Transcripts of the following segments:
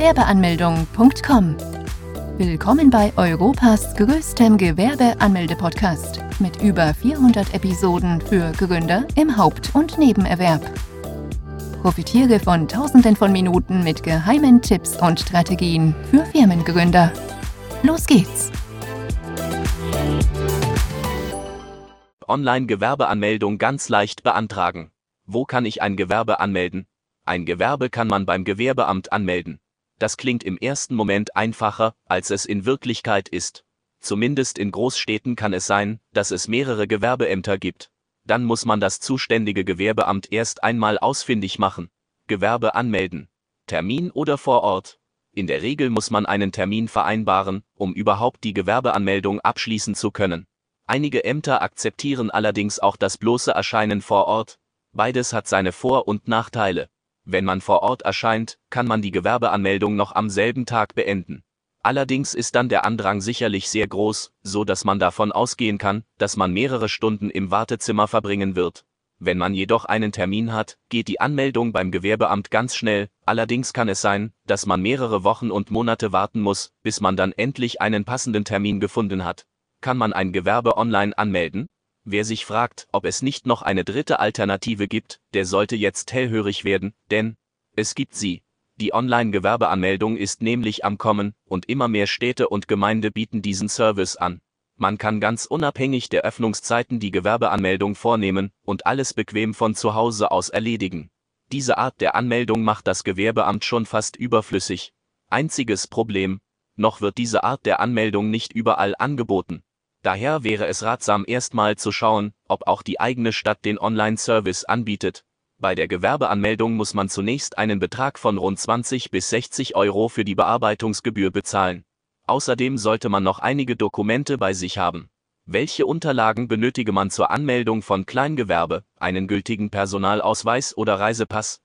Gewerbeanmeldung.com. Willkommen bei Europas größtem Gewerbeanmelde-Podcast mit über 400 Episoden für Gründer im Haupt- und Nebenerwerb. Profitiere von Tausenden von Minuten mit geheimen Tipps und Strategien für Firmengründer. Los geht's! Online-Gewerbeanmeldung ganz leicht beantragen. Wo kann ich ein Gewerbe anmelden? Ein Gewerbe kann man beim Gewerbeamt anmelden. Das klingt im ersten Moment einfacher, als es in Wirklichkeit ist. Zumindest in Großstädten kann es sein, dass es mehrere Gewerbeämter gibt. Dann muss man das zuständige Gewerbeamt erst einmal ausfindig machen. Gewerbe anmelden. Termin oder vor Ort. In der Regel muss man einen Termin vereinbaren, um überhaupt die Gewerbeanmeldung abschließen zu können. Einige Ämter akzeptieren allerdings auch das bloße Erscheinen vor Ort. Beides hat seine Vor- und Nachteile. Wenn man vor Ort erscheint, kann man die Gewerbeanmeldung noch am selben Tag beenden. Allerdings ist dann der Andrang sicherlich sehr groß, so dass man davon ausgehen kann, dass man mehrere Stunden im Wartezimmer verbringen wird. Wenn man jedoch einen Termin hat, geht die Anmeldung beim Gewerbeamt ganz schnell, allerdings kann es sein, dass man mehrere Wochen und Monate warten muss, bis man dann endlich einen passenden Termin gefunden hat kann man ein Gewerbe online anmelden? Wer sich fragt, ob es nicht noch eine dritte Alternative gibt, der sollte jetzt hellhörig werden, denn es gibt sie. Die Online-Gewerbeanmeldung ist nämlich am Kommen, und immer mehr Städte und Gemeinde bieten diesen Service an. Man kann ganz unabhängig der Öffnungszeiten die Gewerbeanmeldung vornehmen und alles bequem von zu Hause aus erledigen. Diese Art der Anmeldung macht das Gewerbeamt schon fast überflüssig. Einziges Problem, noch wird diese Art der Anmeldung nicht überall angeboten. Daher wäre es ratsam erstmal zu schauen, ob auch die eigene Stadt den Online-Service anbietet. Bei der Gewerbeanmeldung muss man zunächst einen Betrag von rund 20 bis 60 Euro für die Bearbeitungsgebühr bezahlen. Außerdem sollte man noch einige Dokumente bei sich haben. Welche Unterlagen benötige man zur Anmeldung von Kleingewerbe, einen gültigen Personalausweis oder Reisepass,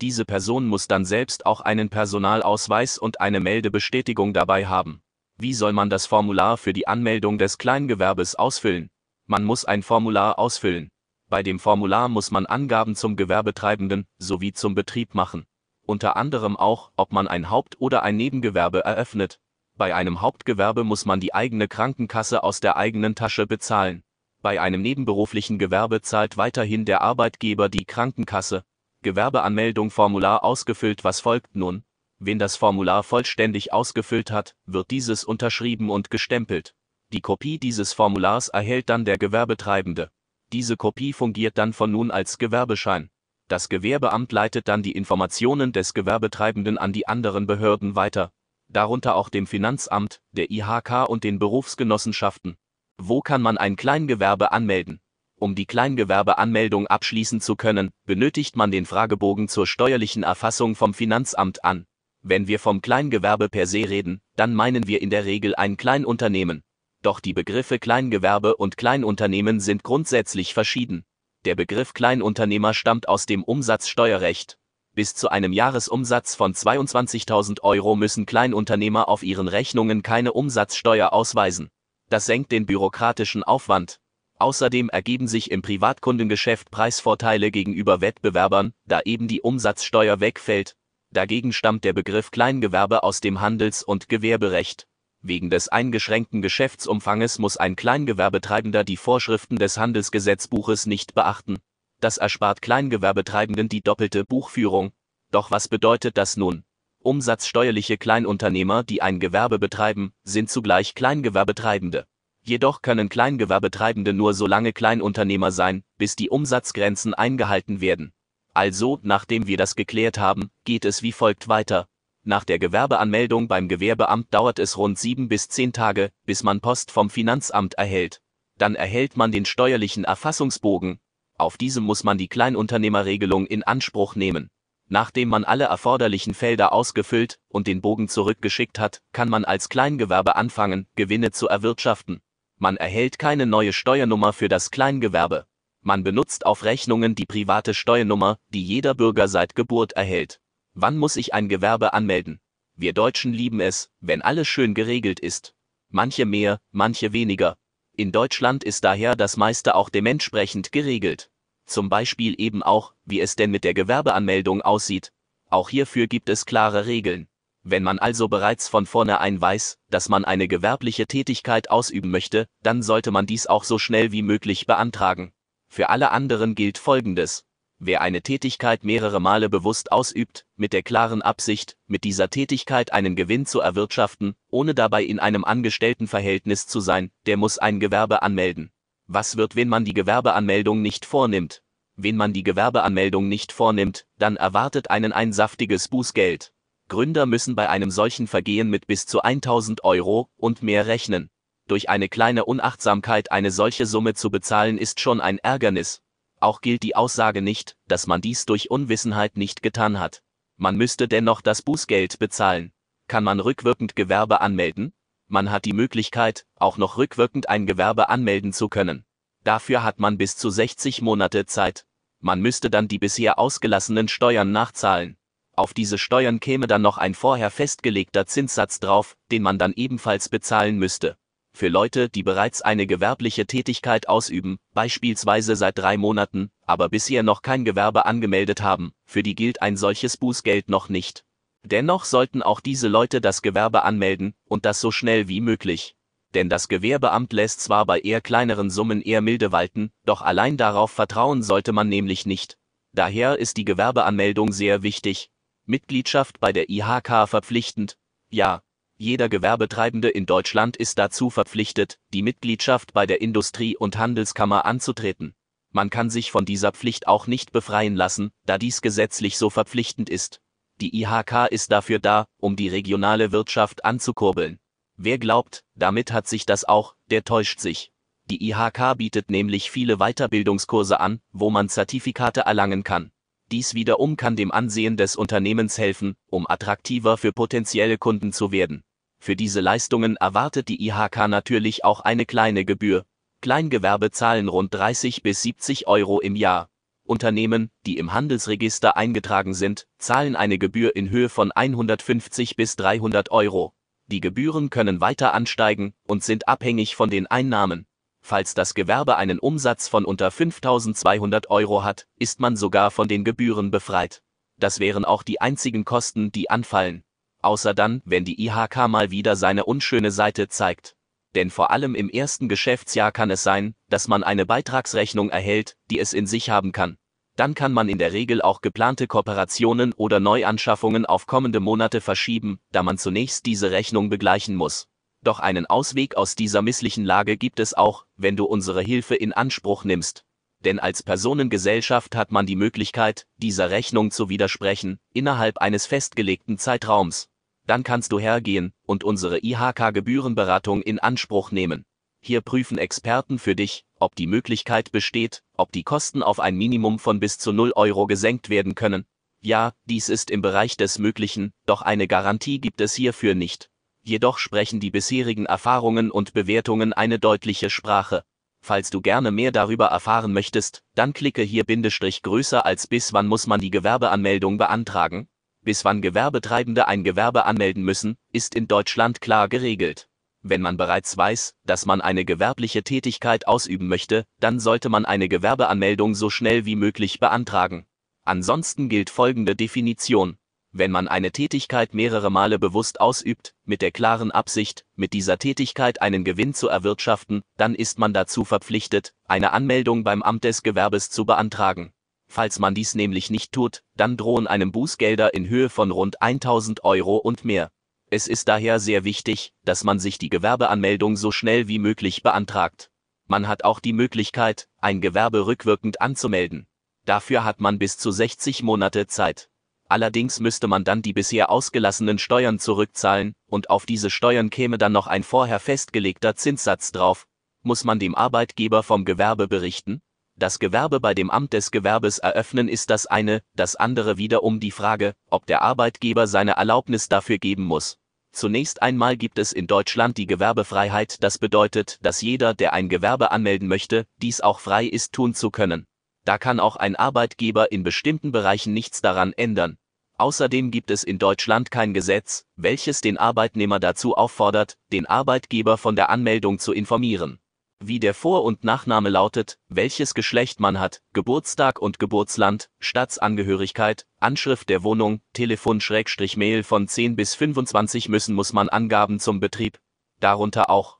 diese Person muss dann selbst auch einen Personalausweis und eine Meldebestätigung dabei haben. Wie soll man das Formular für die Anmeldung des Kleingewerbes ausfüllen? Man muss ein Formular ausfüllen. Bei dem Formular muss man Angaben zum Gewerbetreibenden sowie zum Betrieb machen. Unter anderem auch, ob man ein Haupt- oder ein Nebengewerbe eröffnet. Bei einem Hauptgewerbe muss man die eigene Krankenkasse aus der eigenen Tasche bezahlen. Bei einem nebenberuflichen Gewerbe zahlt weiterhin der Arbeitgeber die Krankenkasse. Gewerbeanmeldung Formular ausgefüllt Was folgt nun? Wen das Formular vollständig ausgefüllt hat, wird dieses unterschrieben und gestempelt. Die Kopie dieses Formulars erhält dann der Gewerbetreibende. Diese Kopie fungiert dann von nun als Gewerbeschein. Das Gewerbeamt leitet dann die Informationen des Gewerbetreibenden an die anderen Behörden weiter, darunter auch dem Finanzamt, der IHK und den Berufsgenossenschaften. Wo kann man ein Kleingewerbe anmelden? Um die Kleingewerbeanmeldung abschließen zu können, benötigt man den Fragebogen zur steuerlichen Erfassung vom Finanzamt an. Wenn wir vom Kleingewerbe per se reden, dann meinen wir in der Regel ein Kleinunternehmen. Doch die Begriffe Kleingewerbe und Kleinunternehmen sind grundsätzlich verschieden. Der Begriff Kleinunternehmer stammt aus dem Umsatzsteuerrecht. Bis zu einem Jahresumsatz von 22.000 Euro müssen Kleinunternehmer auf ihren Rechnungen keine Umsatzsteuer ausweisen. Das senkt den bürokratischen Aufwand. Außerdem ergeben sich im Privatkundengeschäft Preisvorteile gegenüber Wettbewerbern, da eben die Umsatzsteuer wegfällt. Dagegen stammt der Begriff Kleingewerbe aus dem Handels- und Gewerberecht. Wegen des eingeschränkten Geschäftsumfanges muss ein Kleingewerbetreibender die Vorschriften des Handelsgesetzbuches nicht beachten. Das erspart Kleingewerbetreibenden die doppelte Buchführung. Doch was bedeutet das nun? Umsatzsteuerliche Kleinunternehmer, die ein Gewerbe betreiben, sind zugleich Kleingewerbetreibende. Jedoch können Kleingewerbetreibende nur so lange Kleinunternehmer sein, bis die Umsatzgrenzen eingehalten werden. Also, nachdem wir das geklärt haben, geht es wie folgt weiter. Nach der Gewerbeanmeldung beim Gewerbeamt dauert es rund sieben bis zehn Tage, bis man Post vom Finanzamt erhält. Dann erhält man den steuerlichen Erfassungsbogen. Auf diesem muss man die Kleinunternehmerregelung in Anspruch nehmen. Nachdem man alle erforderlichen Felder ausgefüllt und den Bogen zurückgeschickt hat, kann man als Kleingewerbe anfangen, Gewinne zu erwirtschaften. Man erhält keine neue Steuernummer für das Kleingewerbe. Man benutzt auf Rechnungen die private Steuernummer, die jeder Bürger seit Geburt erhält. Wann muss ich ein Gewerbe anmelden? Wir Deutschen lieben es, wenn alles schön geregelt ist. Manche mehr, manche weniger. In Deutschland ist daher das meiste auch dementsprechend geregelt zum Beispiel eben auch, wie es denn mit der Gewerbeanmeldung aussieht. Auch hierfür gibt es klare Regeln. Wenn man also bereits von vornherein weiß, dass man eine gewerbliche Tätigkeit ausüben möchte, dann sollte man dies auch so schnell wie möglich beantragen. Für alle anderen gilt Folgendes. Wer eine Tätigkeit mehrere Male bewusst ausübt, mit der klaren Absicht, mit dieser Tätigkeit einen Gewinn zu erwirtschaften, ohne dabei in einem Angestelltenverhältnis zu sein, der muss ein Gewerbe anmelden. Was wird, wenn man die Gewerbeanmeldung nicht vornimmt? Wenn man die Gewerbeanmeldung nicht vornimmt, dann erwartet einen ein saftiges Bußgeld. Gründer müssen bei einem solchen Vergehen mit bis zu 1000 Euro und mehr rechnen. Durch eine kleine Unachtsamkeit eine solche Summe zu bezahlen ist schon ein Ärgernis. Auch gilt die Aussage nicht, dass man dies durch Unwissenheit nicht getan hat. Man müsste dennoch das Bußgeld bezahlen. Kann man rückwirkend Gewerbe anmelden? man hat die Möglichkeit, auch noch rückwirkend ein Gewerbe anmelden zu können. Dafür hat man bis zu 60 Monate Zeit. Man müsste dann die bisher ausgelassenen Steuern nachzahlen. Auf diese Steuern käme dann noch ein vorher festgelegter Zinssatz drauf, den man dann ebenfalls bezahlen müsste. Für Leute, die bereits eine gewerbliche Tätigkeit ausüben, beispielsweise seit drei Monaten, aber bisher noch kein Gewerbe angemeldet haben, für die gilt ein solches Bußgeld noch nicht. Dennoch sollten auch diese Leute das Gewerbe anmelden, und das so schnell wie möglich. Denn das Gewerbeamt lässt zwar bei eher kleineren Summen eher milde walten, doch allein darauf vertrauen sollte man nämlich nicht. Daher ist die Gewerbeanmeldung sehr wichtig. Mitgliedschaft bei der IHK verpflichtend. Ja, jeder Gewerbetreibende in Deutschland ist dazu verpflichtet, die Mitgliedschaft bei der Industrie- und Handelskammer anzutreten. Man kann sich von dieser Pflicht auch nicht befreien lassen, da dies gesetzlich so verpflichtend ist. Die IHK ist dafür da, um die regionale Wirtschaft anzukurbeln. Wer glaubt, damit hat sich das auch, der täuscht sich. Die IHK bietet nämlich viele Weiterbildungskurse an, wo man Zertifikate erlangen kann. Dies wiederum kann dem Ansehen des Unternehmens helfen, um attraktiver für potenzielle Kunden zu werden. Für diese Leistungen erwartet die IHK natürlich auch eine kleine Gebühr. Kleingewerbe zahlen rund 30 bis 70 Euro im Jahr. Unternehmen, die im Handelsregister eingetragen sind, zahlen eine Gebühr in Höhe von 150 bis 300 Euro. Die Gebühren können weiter ansteigen und sind abhängig von den Einnahmen. Falls das Gewerbe einen Umsatz von unter 5200 Euro hat, ist man sogar von den Gebühren befreit. Das wären auch die einzigen Kosten, die anfallen. Außer dann, wenn die IHK mal wieder seine unschöne Seite zeigt. Denn vor allem im ersten Geschäftsjahr kann es sein, dass man eine Beitragsrechnung erhält, die es in sich haben kann dann kann man in der Regel auch geplante Kooperationen oder Neuanschaffungen auf kommende Monate verschieben, da man zunächst diese Rechnung begleichen muss. Doch einen Ausweg aus dieser misslichen Lage gibt es auch, wenn du unsere Hilfe in Anspruch nimmst. Denn als Personengesellschaft hat man die Möglichkeit, dieser Rechnung zu widersprechen, innerhalb eines festgelegten Zeitraums. Dann kannst du hergehen und unsere IHK-Gebührenberatung in Anspruch nehmen. Hier prüfen Experten für dich, ob die Möglichkeit besteht, ob die Kosten auf ein Minimum von bis zu 0 Euro gesenkt werden können. Ja, dies ist im Bereich des Möglichen, doch eine Garantie gibt es hierfür nicht. Jedoch sprechen die bisherigen Erfahrungen und Bewertungen eine deutliche Sprache. Falls du gerne mehr darüber erfahren möchtest, dann klicke hier Bindestrich größer als bis wann muss man die Gewerbeanmeldung beantragen. Bis wann Gewerbetreibende ein Gewerbe anmelden müssen, ist in Deutschland klar geregelt. Wenn man bereits weiß, dass man eine gewerbliche Tätigkeit ausüben möchte, dann sollte man eine Gewerbeanmeldung so schnell wie möglich beantragen. Ansonsten gilt folgende Definition. Wenn man eine Tätigkeit mehrere Male bewusst ausübt, mit der klaren Absicht, mit dieser Tätigkeit einen Gewinn zu erwirtschaften, dann ist man dazu verpflichtet, eine Anmeldung beim Amt des Gewerbes zu beantragen. Falls man dies nämlich nicht tut, dann drohen einem Bußgelder in Höhe von rund 1000 Euro und mehr. Es ist daher sehr wichtig, dass man sich die Gewerbeanmeldung so schnell wie möglich beantragt. Man hat auch die Möglichkeit, ein Gewerbe rückwirkend anzumelden. Dafür hat man bis zu 60 Monate Zeit. Allerdings müsste man dann die bisher ausgelassenen Steuern zurückzahlen, und auf diese Steuern käme dann noch ein vorher festgelegter Zinssatz drauf. Muss man dem Arbeitgeber vom Gewerbe berichten? Das Gewerbe bei dem Amt des Gewerbes eröffnen ist das eine, das andere wiederum die Frage, ob der Arbeitgeber seine Erlaubnis dafür geben muss. Zunächst einmal gibt es in Deutschland die Gewerbefreiheit, das bedeutet, dass jeder, der ein Gewerbe anmelden möchte, dies auch frei ist tun zu können. Da kann auch ein Arbeitgeber in bestimmten Bereichen nichts daran ändern. Außerdem gibt es in Deutschland kein Gesetz, welches den Arbeitnehmer dazu auffordert, den Arbeitgeber von der Anmeldung zu informieren. Wie der Vor- und Nachname lautet, welches Geschlecht man hat, Geburtstag und Geburtsland, Staatsangehörigkeit, Anschrift der Wohnung, Telefon-Mail von 10 bis 25 müssen muss man Angaben zum Betrieb, darunter auch,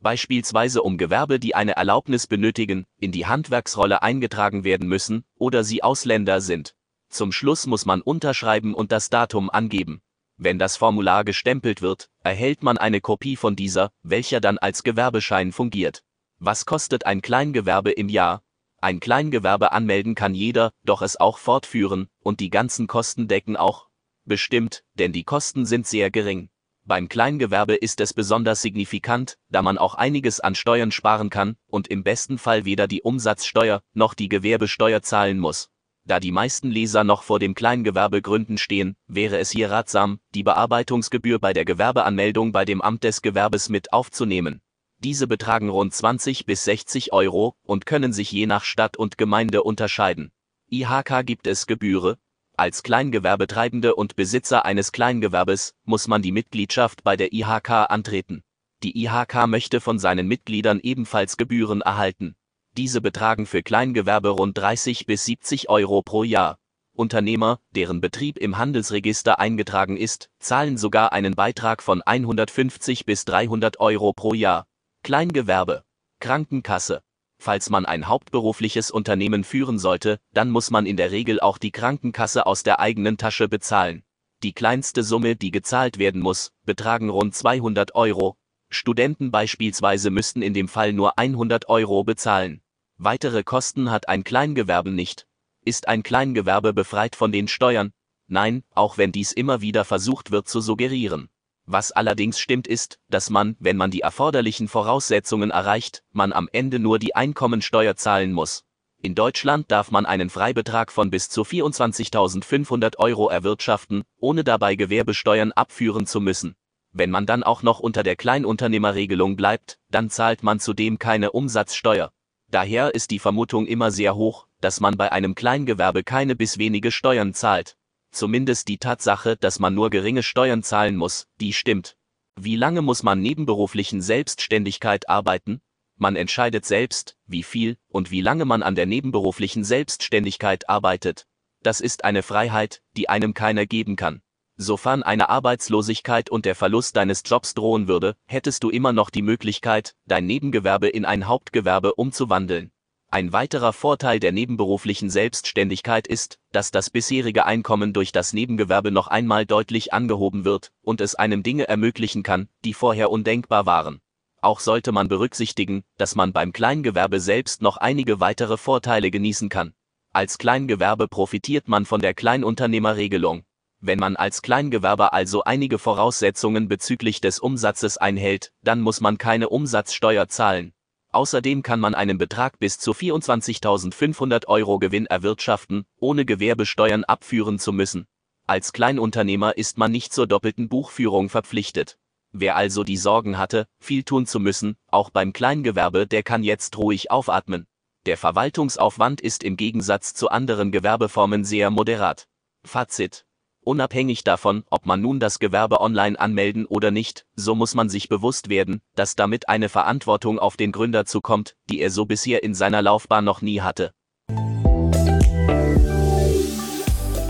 Beispielsweise um Gewerbe, die eine Erlaubnis benötigen, in die Handwerksrolle eingetragen werden müssen oder sie Ausländer sind. Zum Schluss muss man unterschreiben und das Datum angeben. Wenn das Formular gestempelt wird, erhält man eine Kopie von dieser, welcher dann als Gewerbeschein fungiert. Was kostet ein Kleingewerbe im Jahr? Ein Kleingewerbe anmelden kann jeder, doch es auch fortführen, und die ganzen Kosten decken auch. Bestimmt, denn die Kosten sind sehr gering. Beim Kleingewerbe ist es besonders signifikant, da man auch einiges an Steuern sparen kann und im besten Fall weder die Umsatzsteuer noch die Gewerbesteuer zahlen muss. Da die meisten Leser noch vor dem Kleingewerbegründen stehen, wäre es hier ratsam, die Bearbeitungsgebühr bei der Gewerbeanmeldung bei dem Amt des Gewerbes mit aufzunehmen. Diese betragen rund 20 bis 60 Euro und können sich je nach Stadt und Gemeinde unterscheiden. IHK gibt es Gebühre. Als Kleingewerbetreibende und Besitzer eines Kleingewerbes muss man die Mitgliedschaft bei der IHK antreten. Die IHK möchte von seinen Mitgliedern ebenfalls Gebühren erhalten. Diese betragen für Kleingewerbe rund 30 bis 70 Euro pro Jahr. Unternehmer, deren Betrieb im Handelsregister eingetragen ist, zahlen sogar einen Beitrag von 150 bis 300 Euro pro Jahr. Kleingewerbe, Krankenkasse. Falls man ein hauptberufliches Unternehmen führen sollte, dann muss man in der Regel auch die Krankenkasse aus der eigenen Tasche bezahlen. Die kleinste Summe, die gezahlt werden muss, betragen rund 200 Euro. Studenten beispielsweise müssten in dem Fall nur 100 Euro bezahlen. Weitere Kosten hat ein Kleingewerbe nicht. Ist ein Kleingewerbe befreit von den Steuern? Nein, auch wenn dies immer wieder versucht wird zu suggerieren. Was allerdings stimmt ist, dass man, wenn man die erforderlichen Voraussetzungen erreicht, man am Ende nur die Einkommensteuer zahlen muss. In Deutschland darf man einen Freibetrag von bis zu 24.500 Euro erwirtschaften, ohne dabei Gewerbesteuern abführen zu müssen. Wenn man dann auch noch unter der Kleinunternehmerregelung bleibt, dann zahlt man zudem keine Umsatzsteuer. Daher ist die Vermutung immer sehr hoch, dass man bei einem Kleingewerbe keine bis wenige Steuern zahlt. Zumindest die Tatsache, dass man nur geringe Steuern zahlen muss, die stimmt. Wie lange muss man nebenberuflichen Selbstständigkeit arbeiten? Man entscheidet selbst, wie viel und wie lange man an der nebenberuflichen Selbstständigkeit arbeitet. Das ist eine Freiheit, die einem keiner geben kann. Sofern eine Arbeitslosigkeit und der Verlust deines Jobs drohen würde, hättest du immer noch die Möglichkeit, dein Nebengewerbe in ein Hauptgewerbe umzuwandeln. Ein weiterer Vorteil der nebenberuflichen Selbstständigkeit ist, dass das bisherige Einkommen durch das Nebengewerbe noch einmal deutlich angehoben wird und es einem Dinge ermöglichen kann, die vorher undenkbar waren. Auch sollte man berücksichtigen, dass man beim Kleingewerbe selbst noch einige weitere Vorteile genießen kann. Als Kleingewerbe profitiert man von der Kleinunternehmerregelung. Wenn man als Kleingewerber also einige Voraussetzungen bezüglich des Umsatzes einhält, dann muss man keine Umsatzsteuer zahlen. Außerdem kann man einen Betrag bis zu 24.500 Euro Gewinn erwirtschaften, ohne Gewerbesteuern abführen zu müssen. Als Kleinunternehmer ist man nicht zur doppelten Buchführung verpflichtet. Wer also die Sorgen hatte, viel tun zu müssen, auch beim Kleingewerbe, der kann jetzt ruhig aufatmen. Der Verwaltungsaufwand ist im Gegensatz zu anderen Gewerbeformen sehr moderat. Fazit Unabhängig davon, ob man nun das Gewerbe online anmelden oder nicht, so muss man sich bewusst werden, dass damit eine Verantwortung auf den Gründer zukommt, die er so bisher in seiner Laufbahn noch nie hatte.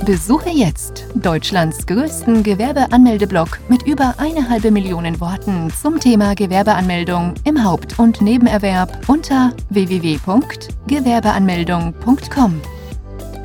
Besuche jetzt Deutschlands größten Gewerbeanmeldeblock mit über eine halbe Million Worten zum Thema Gewerbeanmeldung im Haupt- und Nebenerwerb unter www.gewerbeanmeldung.com.